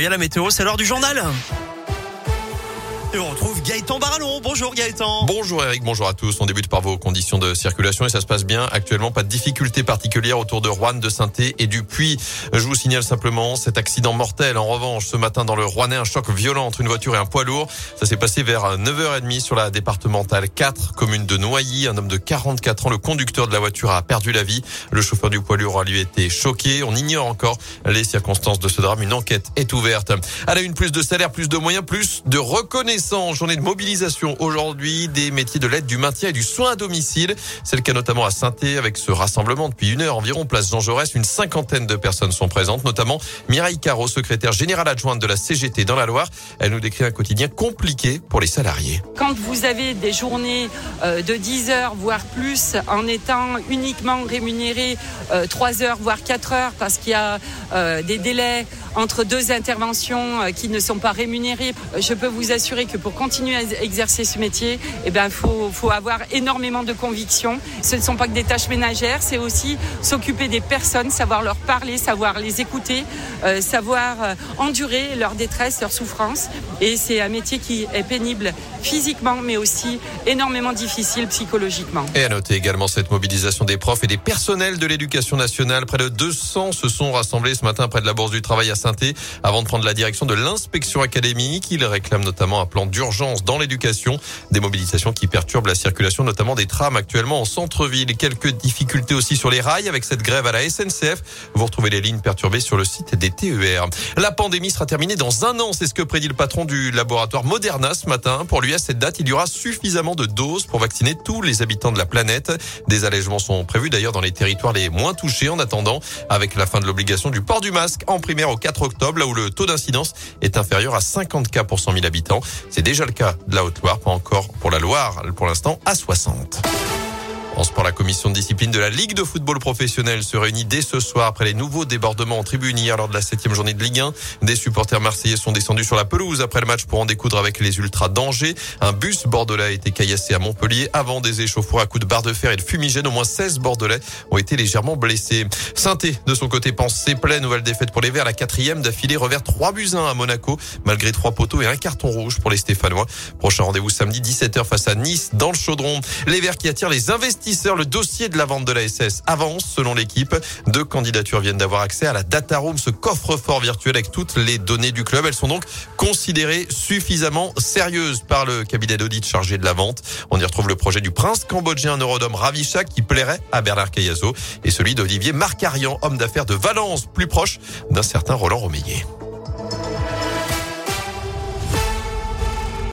Et à la météo, c'est l'heure du journal. Et on retrouve Gaëtan Barallon. Bonjour Gaëtan. Bonjour Eric, bonjour à tous. On débute par vos conditions de circulation et ça se passe bien. Actuellement, pas de difficultés particulières autour de Rouen, de saint et du Puy. Je vous signale simplement cet accident mortel. En revanche, ce matin dans le Rouennais, un choc violent entre une voiture et un poids lourd. Ça s'est passé vers 9h30 sur la départementale 4, commune de Noilly. Un homme de 44 ans, le conducteur de la voiture a perdu la vie. Le chauffeur du poids lourd a lui été choqué. On ignore encore les circonstances de ce drame. Une enquête est ouverte. À la une, plus de salaire, plus de moyens, plus de reconnaissance journée de mobilisation aujourd'hui des métiers de l'aide, du maintien et du soin à domicile. C'est le cas notamment à saint avec ce rassemblement depuis une heure environ, place Jean Jaurès. Une cinquantaine de personnes sont présentes, notamment Mireille Caro, secrétaire générale adjointe de la CGT dans la Loire. Elle nous décrit un quotidien compliqué pour les salariés. Quand vous avez des journées euh, de 10 heures, voire plus, en étant uniquement rémunéré 3 euh, heures, voire 4 heures, parce qu'il y a euh, des délais entre deux interventions qui ne sont pas rémunérées, je peux vous assurer que pour continuer à exercer ce métier, eh ben, faut, avoir énormément de conviction. Ce ne sont pas que des tâches ménagères, c'est aussi s'occuper des personnes, savoir leur parler, savoir les écouter, euh, savoir euh, endurer leur détresse, leur souffrance. Et c'est un métier qui est pénible physiquement, mais aussi énormément difficile psychologiquement. Et à noter également cette mobilisation des profs et des personnels de l'éducation nationale. Près de 200 se sont rassemblés ce matin près de la Bourse du Travail à saint avant de prendre la direction de l'inspection académique. Ils réclament notamment un plan d'urgence dans l'éducation. Des mobilisations qui perturbent la circulation, notamment des trams actuellement en centre-ville. Quelques difficultés aussi sur les rails avec cette grève à la SNCF. Vous retrouvez les lignes perturbées sur le site des TER. La pandémie sera terminée dans un an. C'est ce que prédit le patron du laboratoire Moderna ce matin. Pour lui, à cette date, il y aura suffisamment de doses pour vacciner tous les habitants de la planète. Des allègements sont prévus d'ailleurs dans les territoires les moins touchés en attendant avec la fin de l'obligation du port du masque en primaire au 4 octobre, là où le taux d'incidence est inférieur à 50 cas pour 100 000 habitants. C'est déjà le cas de la Haute-Loire, pas encore pour la Loire, pour l'instant à 60. En sport, la commission de discipline de la Ligue de football professionnel se réunit dès ce soir après les nouveaux débordements en tribune hier lors de la septième journée de Ligue 1. Des supporters marseillais sont descendus sur la pelouse après le match pour en découdre avec les ultras d'Angers. Un bus bordelais a été caillassé à Montpellier avant des échauffours à coups de barre de fer et de fumigène. Au moins 16 bordelais ont été légèrement blessés. Sainté, de son côté, pense ses plaies. Nouvelle défaite pour les Verts. La quatrième d'affilée revers 3 buts 1 à Monaco, malgré trois poteaux et un carton rouge pour les Stéphanois. Prochain rendez-vous samedi 17h face à Nice dans le chaudron. Les Verts qui attirent les investisseurs le dossier de la vente de la SS avance selon l'équipe. Deux candidatures viennent d'avoir accès à la data room, ce coffre-fort virtuel avec toutes les données du club. Elles sont donc considérées suffisamment sérieuses par le cabinet d'audit chargé de la vente. On y retrouve le projet du prince cambodgien Neurodome Ravichak qui plairait à Bernard Cayazo et celui d'Olivier Marcarian, homme d'affaires de Valence, plus proche d'un certain Roland Romeillet.